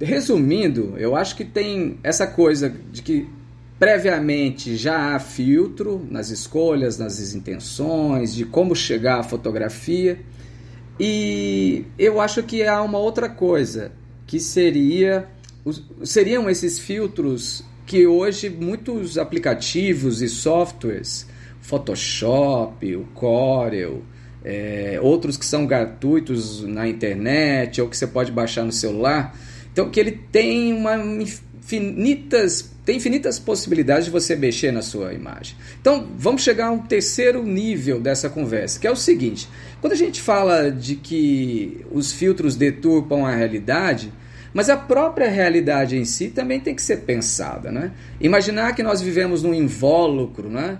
S5: resumindo, eu acho que tem essa coisa de que previamente já há filtro nas escolhas, nas intenções, de como chegar à fotografia. E eu acho que há uma outra coisa, que seria seriam esses filtros que hoje muitos aplicativos e softwares, Photoshop, o Corel, é, outros que são gratuitos na internet ou que você pode baixar no celular, então que ele tem uma infinitas tem infinitas possibilidades de você mexer na sua imagem. Então, vamos chegar a um terceiro nível dessa conversa, que é o seguinte: quando a gente fala de que os filtros deturpam a realidade, mas a própria realidade em si também tem que ser pensada, né? Imaginar que nós vivemos num invólucro, né?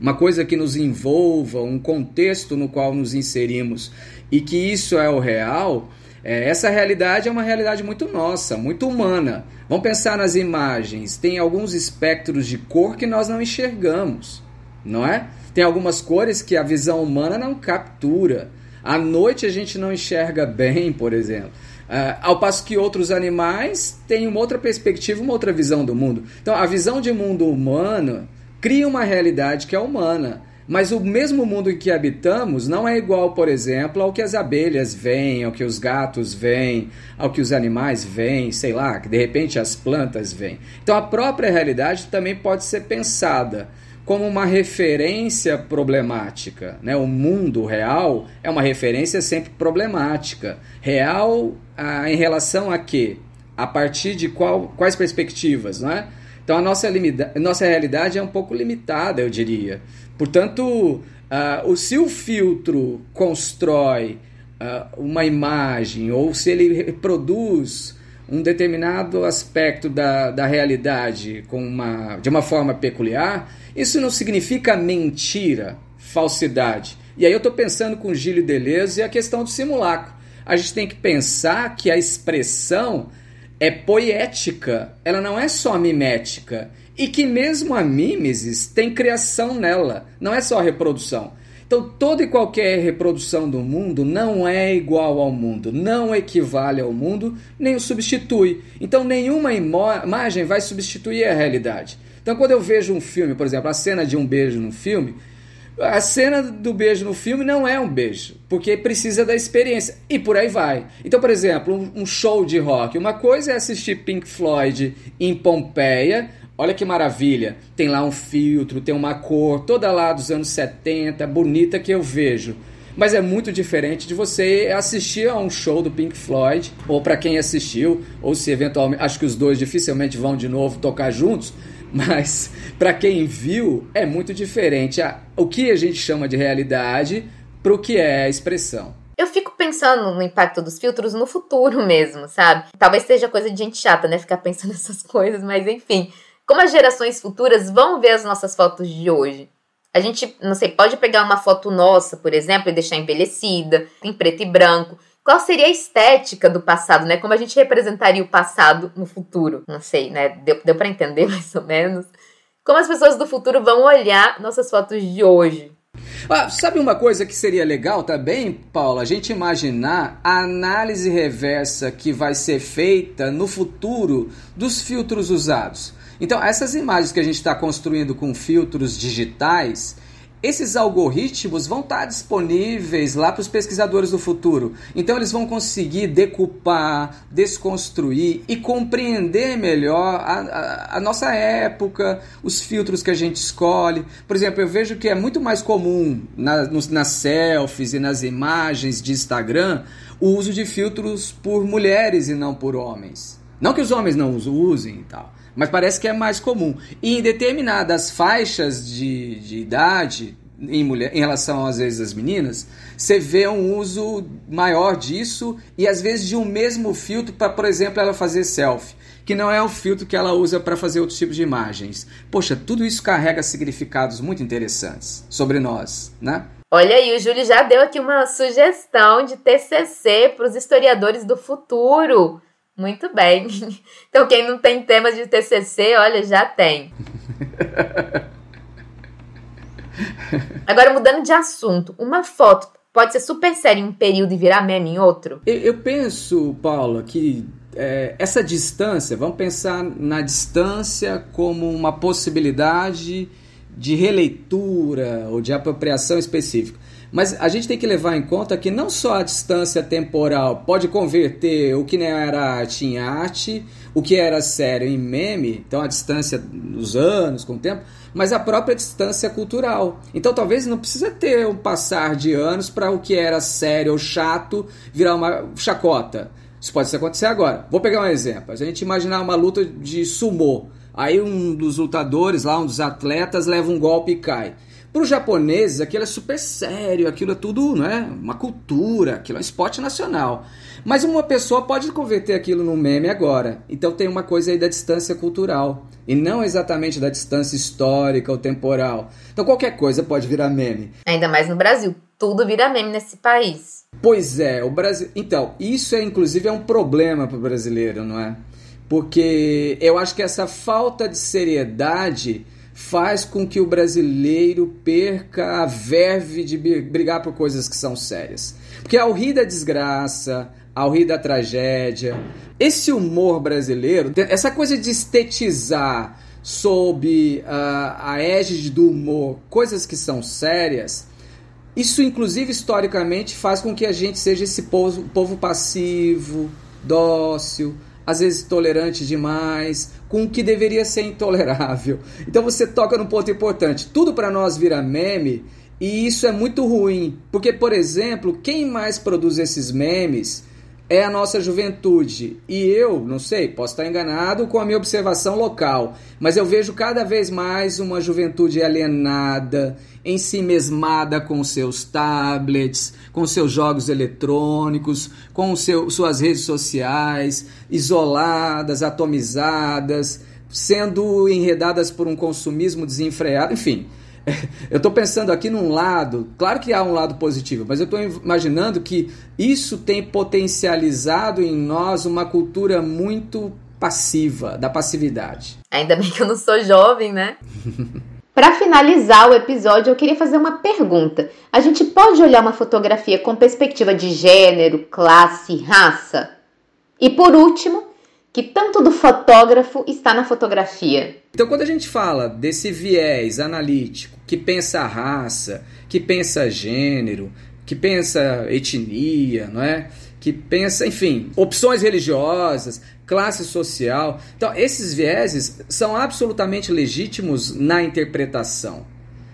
S5: uma coisa que nos envolva, um contexto no qual nos inserimos e que isso é o real, é, essa realidade é uma realidade muito nossa, muito humana. Vamos pensar nas imagens. Tem alguns espectros de cor que nós não enxergamos, não é? Tem algumas cores que a visão humana não captura. À noite a gente não enxerga bem, por exemplo. Uh, ao passo que outros animais têm uma outra perspectiva, uma outra visão do mundo. Então, a visão de mundo humano cria uma realidade que é humana. Mas o mesmo mundo em que habitamos não é igual, por exemplo, ao que as abelhas veem, ao que os gatos veem, ao que os animais veem, sei lá, que de repente as plantas veem. Então a própria realidade também pode ser pensada como uma referência problemática. Né? O mundo real é uma referência sempre problemática. Real ah, em relação a quê? A partir de qual, quais perspectivas, não é? Então a nossa, nossa realidade é um pouco limitada, eu diria. Portanto, uh, se o filtro constrói uh, uma imagem ou se ele reproduz um determinado aspecto da, da realidade com uma, de uma forma peculiar, isso não significa mentira, falsidade. E aí eu estou pensando com Gílio Deleuze e a questão do simulacro. A gente tem que pensar que a expressão é poética, ela não é só mimética. E que mesmo a mimesis tem criação nela, não é só reprodução. Então, toda e qualquer reprodução do mundo não é igual ao mundo, não equivale ao mundo, nem o substitui. Então, nenhuma imagem vai substituir a realidade. Então, quando eu vejo um filme, por exemplo, a cena de um beijo no filme, a cena do beijo no filme não é um beijo, porque precisa da experiência. E por aí vai. Então, por exemplo, um, um show de rock. Uma coisa é assistir Pink Floyd em Pompeia. Olha que maravilha. Tem lá um filtro, tem uma cor, toda lá dos anos 70, bonita que eu vejo. Mas é muito diferente de você assistir a um show do Pink Floyd, ou para quem assistiu, ou se eventualmente. Acho que os dois dificilmente vão de novo tocar juntos mas para quem viu é muito diferente o que a gente chama de realidade para o que é a expressão.
S3: Eu fico pensando no impacto dos filtros no futuro mesmo, sabe? Talvez seja coisa de gente chata, né? Ficar pensando nessas coisas, mas enfim. Como as gerações futuras vão ver as nossas fotos de hoje? A gente, não sei, pode pegar uma foto nossa, por exemplo, e deixar envelhecida, em preto e branco qual seria a estética do passado, né? Como a gente representaria o passado no futuro? Não sei, né? Deu, deu para entender mais ou menos. Como as pessoas do futuro vão olhar nossas fotos de hoje?
S5: Ah, sabe uma coisa que seria legal também, Paula? A gente imaginar a análise reversa que vai ser feita no futuro dos filtros usados. Então, essas imagens que a gente está construindo com filtros digitais, esses algoritmos vão estar disponíveis lá para os pesquisadores do futuro. Então eles vão conseguir decupar, desconstruir e compreender melhor a, a, a, nossa época, os filtros que a gente escolhe. Por exemplo, eu vejo que é muito mais comum na, nos, nas selfies e nas imagens de Instagram o uso de filtros por mulheres e não por homens. Não que os homens não usem e tal mas parece que é mais comum. E em determinadas faixas de, de idade, em, mulher, em relação às vezes às meninas, você vê um uso maior disso e às vezes de um mesmo filtro para, por exemplo, ela fazer selfie, que não é o filtro que ela usa para fazer outros tipos de imagens. Poxa, tudo isso carrega significados muito interessantes sobre nós, né?
S3: Olha aí, o Júlio já deu aqui uma sugestão de TCC para os historiadores do futuro. Muito bem. Então, quem não tem temas de TCC, olha, já tem. Agora, mudando de assunto, uma foto pode ser super séria em um período e virar meme em outro?
S5: Eu, eu penso, Paulo, que é, essa distância, vamos pensar na distância como uma possibilidade de releitura ou de apropriação específica. Mas a gente tem que levar em conta que não só a distância temporal pode converter o que não era arte em arte, o que era sério em meme, então a distância dos anos, com o tempo, mas a própria distância cultural. Então talvez não precisa ter um passar de anos para o que era sério ou chato virar uma chacota. Isso pode acontecer agora. Vou pegar um exemplo. A gente imaginar uma luta de sumô. Aí um dos lutadores lá, um dos atletas, leva um golpe e cai. Para os japoneses, aquilo é super sério, aquilo é tudo, né? Uma cultura, aquilo é um esporte nacional. Mas uma pessoa pode converter aquilo num meme agora. Então tem uma coisa aí da distância cultural. E não exatamente da distância histórica ou temporal. Então qualquer coisa pode virar meme.
S3: Ainda mais no Brasil. Tudo vira meme nesse país.
S5: Pois é, o Brasil. Então, isso é inclusive é um problema para o brasileiro, não é? Porque eu acho que essa falta de seriedade faz com que o brasileiro perca a verve de brigar por coisas que são sérias. Porque ao rir da desgraça, ao rir da tragédia, esse humor brasileiro, essa coisa de estetizar sob uh, a égide do humor coisas que são sérias, isso inclusive historicamente faz com que a gente seja esse povo, povo passivo, dócil, às vezes tolerante demais, com o que deveria ser intolerável. Então você toca num ponto importante. Tudo para nós vira meme e isso é muito ruim, porque por exemplo, quem mais produz esses memes é a nossa juventude. E eu, não sei, posso estar enganado com a minha observação local, mas eu vejo cada vez mais uma juventude alienada, em si mesmada com seus tablets, com seus jogos eletrônicos, com seu, suas redes sociais, isoladas, atomizadas, sendo enredadas por um consumismo desenfreado, enfim. Eu estou pensando aqui num lado, claro que há um lado positivo, mas eu estou imaginando que isso tem potencializado em nós uma cultura muito passiva, da passividade.
S3: Ainda bem que eu não sou jovem, né? Para finalizar o episódio, eu queria fazer uma pergunta. A gente pode olhar uma fotografia com perspectiva de gênero, classe, raça? E por último, que tanto do fotógrafo está na fotografia?
S5: Então, quando a gente fala desse viés analítico que pensa raça, que pensa gênero, que pensa etnia, não é? Que pensa, enfim, opções religiosas, classe social. Então, esses vieses são absolutamente legítimos na interpretação.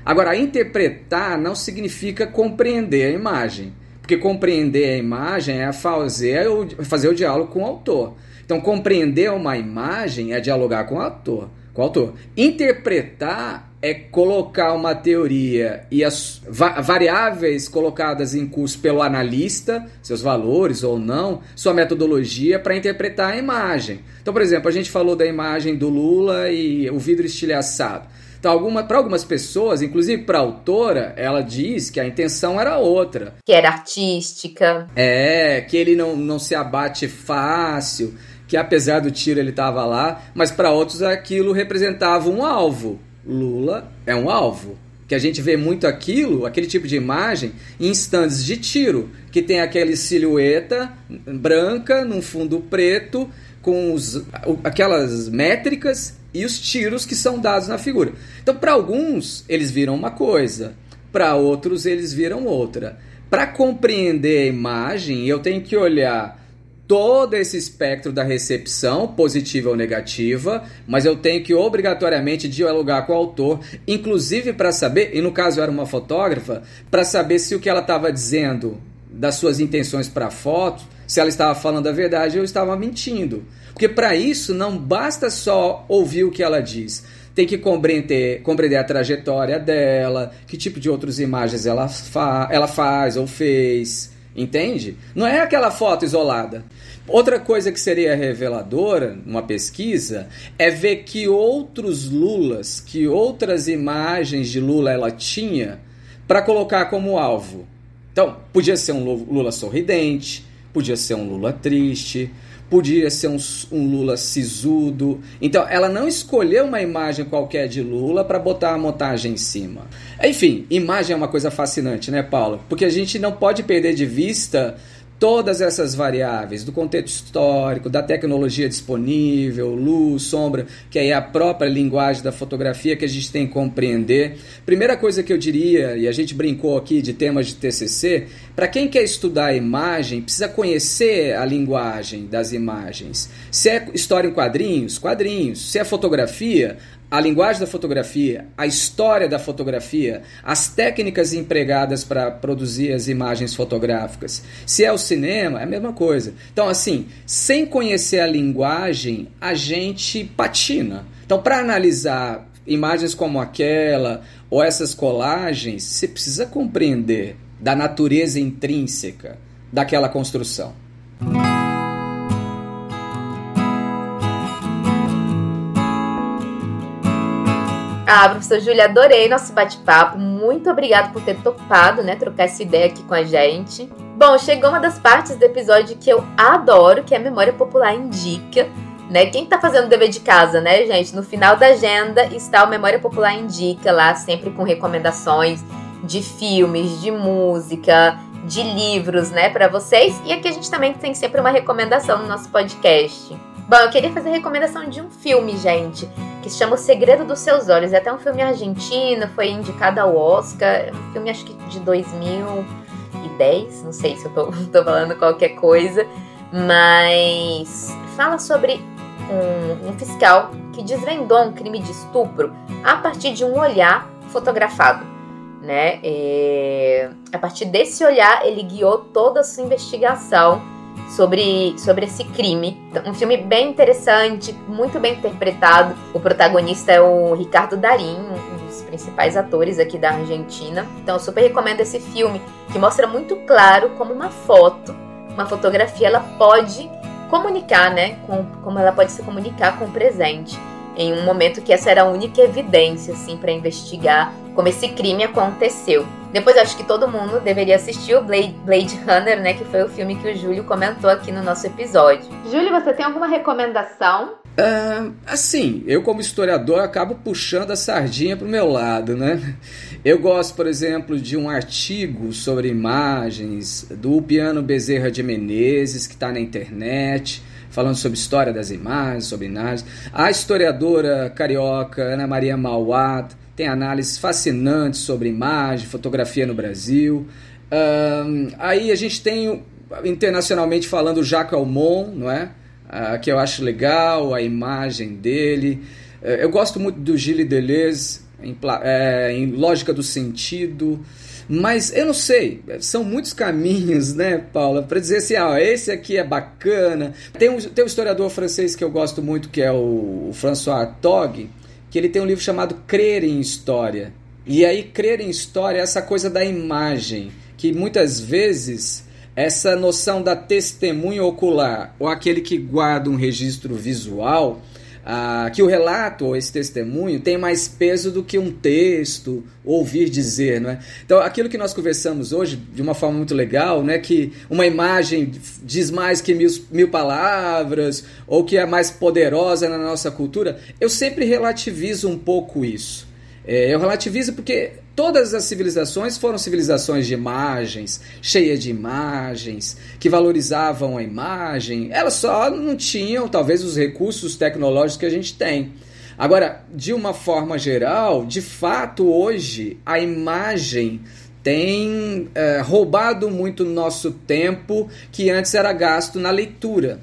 S5: Agora, interpretar não significa compreender a imagem, porque compreender a imagem é fazer, fazer o diálogo com o autor. Então, compreender uma imagem é dialogar com o autor. Com o autor. Interpretar é colocar uma teoria e as variáveis colocadas em curso pelo analista, seus valores ou não, sua metodologia para interpretar a imagem. Então, por exemplo, a gente falou da imagem do Lula e o vidro estilhaçado. Então, alguma, para algumas pessoas, inclusive para a autora, ela diz que a intenção era outra.
S3: Que era artística.
S5: É, que ele não, não se abate fácil, que apesar do tiro ele estava lá, mas para outros aquilo representava um alvo. Lula é um alvo. Que a gente vê muito aquilo, aquele tipo de imagem, em stands de tiro, que tem aquela silhueta branca num fundo preto, com os, aquelas métricas e os tiros que são dados na figura. Então, para alguns, eles viram uma coisa, para outros, eles viram outra. Para compreender a imagem, eu tenho que olhar todo esse espectro da recepção, positiva ou negativa, mas eu tenho que obrigatoriamente dialogar com o autor, inclusive para saber, e no caso eu era uma fotógrafa, para saber se o que ela estava dizendo das suas intenções para a foto, se ela estava falando a verdade ou estava mentindo. Porque para isso não basta só ouvir o que ela diz. Tem que compreender, compreender a trajetória dela, que tipo de outras imagens ela, fa ela faz ou fez Entende? Não é aquela foto isolada. Outra coisa que seria reveladora numa pesquisa é ver que outros Lulas, que outras imagens de Lula ela tinha, para colocar como alvo. Então, podia ser um Lula sorridente, podia ser um Lula triste, podia ser um, um, Lula sisudo. Então, ela não escolheu uma imagem qualquer de Lula para botar a montagem em cima. Enfim, imagem é uma coisa fascinante, né, Paulo? Porque a gente não pode perder de vista todas essas variáveis do contexto histórico, da tecnologia disponível, luz, sombra, que aí é a própria linguagem da fotografia que a gente tem que compreender. Primeira coisa que eu diria, e a gente brincou aqui de temas de TCC, para quem quer estudar imagem, precisa conhecer a linguagem das imagens. Se é história em quadrinhos, quadrinhos. Se é fotografia, a linguagem da fotografia, a história da fotografia, as técnicas empregadas para produzir as imagens fotográficas. Se é o cinema, é a mesma coisa. Então, assim, sem conhecer a linguagem, a gente patina. Então, para analisar imagens como aquela ou essas colagens, você precisa compreender da natureza intrínseca daquela construção.
S3: Ah, professor Júlia, adorei nosso bate-papo. Muito obrigada por ter topado, né, trocar essa ideia aqui com a gente. Bom, chegou uma das partes do episódio que eu adoro, que é a Memória Popular Indica. Né? Quem tá fazendo o dever de casa, né, gente? No final da agenda está o Memória Popular Indica lá, sempre com recomendações de filmes, de música, de livros, né, para vocês. E aqui a gente também tem sempre uma recomendação no nosso podcast. Bom, eu queria fazer a recomendação de um filme, gente, que se chama O Segredo dos Seus Olhos. É até um filme argentino, foi indicado ao Oscar. É um filme, acho que de 2010, não sei se eu tô, tô falando qualquer coisa. Mas fala sobre um, um fiscal que desvendou um crime de estupro a partir de um olhar fotografado. Né? E, a partir desse olhar, ele guiou toda a sua investigação sobre, sobre esse crime. Um filme bem interessante, muito bem interpretado. O protagonista é o Ricardo Darim, um dos principais atores aqui da Argentina. Então eu super recomendo esse filme, que mostra muito claro como uma foto, uma fotografia, ela pode comunicar, né? Com, como ela pode se comunicar com o presente. Em um momento que essa era a única evidência, assim, para investigar como esse crime aconteceu. Depois acho que todo mundo deveria assistir o Blade, Blade Runner, né? Que foi o filme que o Júlio comentou aqui no nosso episódio. Júlio, você tem alguma recomendação?
S5: Uh, assim, eu como historiador acabo puxando a sardinha pro meu lado, né? Eu gosto, por exemplo, de um artigo sobre imagens do Piano Bezerra de Menezes, que está na internet, falando sobre história das imagens, sobre imagens. A historiadora carioca Ana Maria Mauad tem análises fascinantes sobre imagem, fotografia no Brasil. Aí a gente tem, internacionalmente falando, o Jacques Almon, não é? Uh, que eu acho legal, a imagem dele. Uh, eu gosto muito do Gilles Deleuze, em, é, em Lógica do Sentido. Mas eu não sei, são muitos caminhos, né, Paula, para dizer assim, ah, esse aqui é bacana. Tem um, tem um historiador francês que eu gosto muito, que é o, François Tog, que ele tem um livro chamado Crer em História. E aí, crer em história é essa coisa da imagem, que muitas vezes essa noção da testemunha ocular, ou aquele que guarda um registro visual, ah, que o relato ou esse testemunho tem mais peso do que um texto, ouvir dizer, não é? Então, aquilo que nós conversamos hoje, de uma forma muito legal, né, que uma imagem diz mais que mil, mil palavras, ou que é mais poderosa na nossa cultura, eu sempre relativizo um pouco isso. É, eu relativizo porque todas as civilizações foram civilizações de imagens, cheias de imagens, que valorizavam a imagem. Elas só não tinham, talvez, os recursos tecnológicos que a gente tem. Agora, de uma forma geral, de fato, hoje a imagem tem é, roubado muito nosso tempo que antes era gasto na leitura.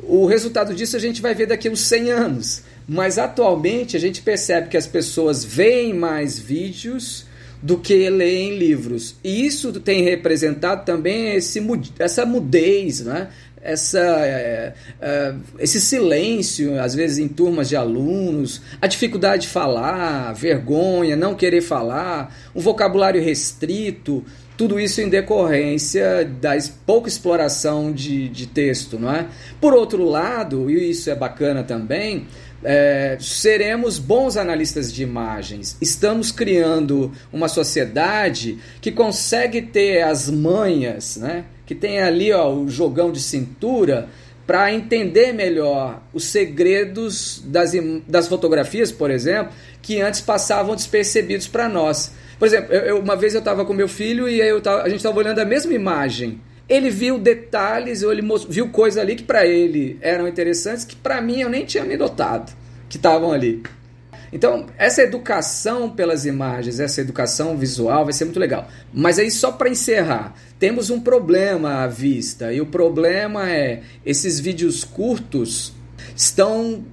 S5: O resultado disso a gente vai ver daqui a uns 100 anos. Mas atualmente a gente percebe que as pessoas veem mais vídeos do que leem livros. E isso tem representado também esse, essa mudez, né? Essa, é, é, esse silêncio, às vezes em turmas de alunos, a dificuldade de falar, vergonha, não querer falar, um vocabulário restrito. Tudo isso em decorrência da pouca exploração de, de texto, não é? Por outro lado, e isso é bacana também, é, seremos bons analistas de imagens. Estamos criando uma sociedade que consegue ter as manhas, né? Que tem ali ó, o jogão de cintura para entender melhor os segredos das, das fotografias, por exemplo, que antes passavam despercebidos para nós. Por exemplo, eu, uma vez eu estava com meu filho e eu tava, a gente estava olhando a mesma imagem. Ele viu detalhes, ou ele viu coisas ali que para ele eram interessantes, que para mim eu nem tinha me notado que estavam ali. Então, essa educação pelas imagens, essa educação visual vai ser muito legal. Mas aí, só para encerrar, temos um problema à vista. E o problema é: esses vídeos curtos estão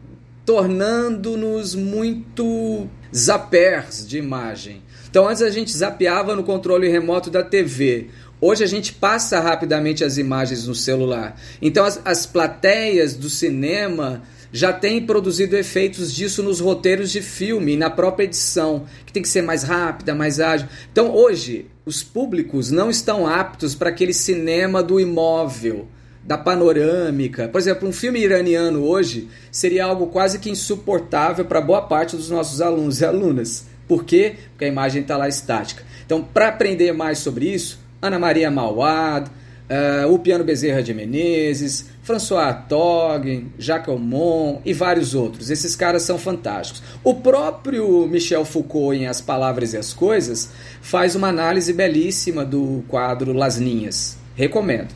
S5: tornando-nos muito zappers de imagem. Então antes a gente zapeava no controle remoto da TV. Hoje a gente passa rapidamente as imagens no celular. Então as, as plateias do cinema já têm produzido efeitos disso nos roteiros de filme na própria edição, que tem que ser mais rápida, mais ágil. Então hoje os públicos não estão aptos para aquele cinema do imóvel da panorâmica. Por exemplo, um filme iraniano hoje seria algo quase que insuportável para boa parte dos nossos alunos e alunas. Por quê? Porque a imagem está lá estática. Então, para aprender mais sobre isso, Ana Maria Mauad, uh, o Piano Bezerra de Menezes, François Toggen, Jacques Aumont e vários outros. Esses caras são fantásticos. O próprio Michel Foucault, em As Palavras e as Coisas, faz uma análise belíssima do quadro Las Ninhas. Recomendo.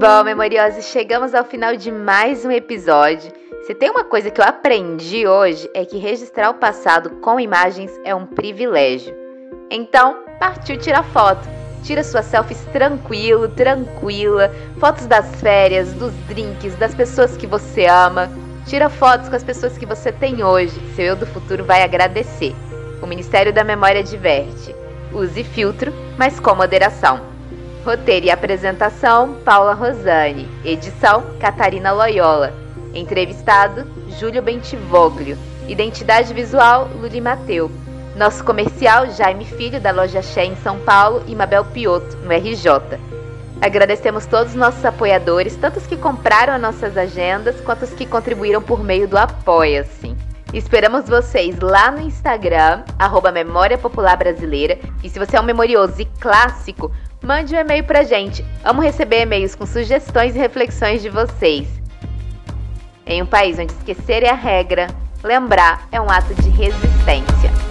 S3: Bom, memoriosos, chegamos ao final de mais um episódio. Se tem uma coisa que eu aprendi hoje é que registrar o passado com imagens é um privilégio. Então, partiu tirar foto. Tira suas selfies tranquilo, tranquila, fotos das férias, dos drinks, das pessoas que você ama. Tira fotos com as pessoas que você tem hoje. Seu eu do futuro vai agradecer. O Ministério da Memória diverte. Use filtro, mas com moderação. Roteiro e apresentação: Paula Rosane. Edição: Catarina Loyola. Entrevistado: Júlio Bentivoglio. Identidade visual: Luli Mateu. Nosso comercial: Jaime Filho, da Loja Xé em São Paulo, e Mabel Piotto, no RJ. Agradecemos todos os nossos apoiadores, tanto os que compraram as nossas agendas, quanto os que contribuíram por meio do Apoia-se. Esperamos vocês lá no Instagram, arroba Memória Popular Brasileira. E se você é um memorioso e clássico, Mande um e-mail pra gente. Vamos receber e-mails com sugestões e reflexões de vocês. Em um país onde esquecer é a regra, lembrar é um ato de resistência.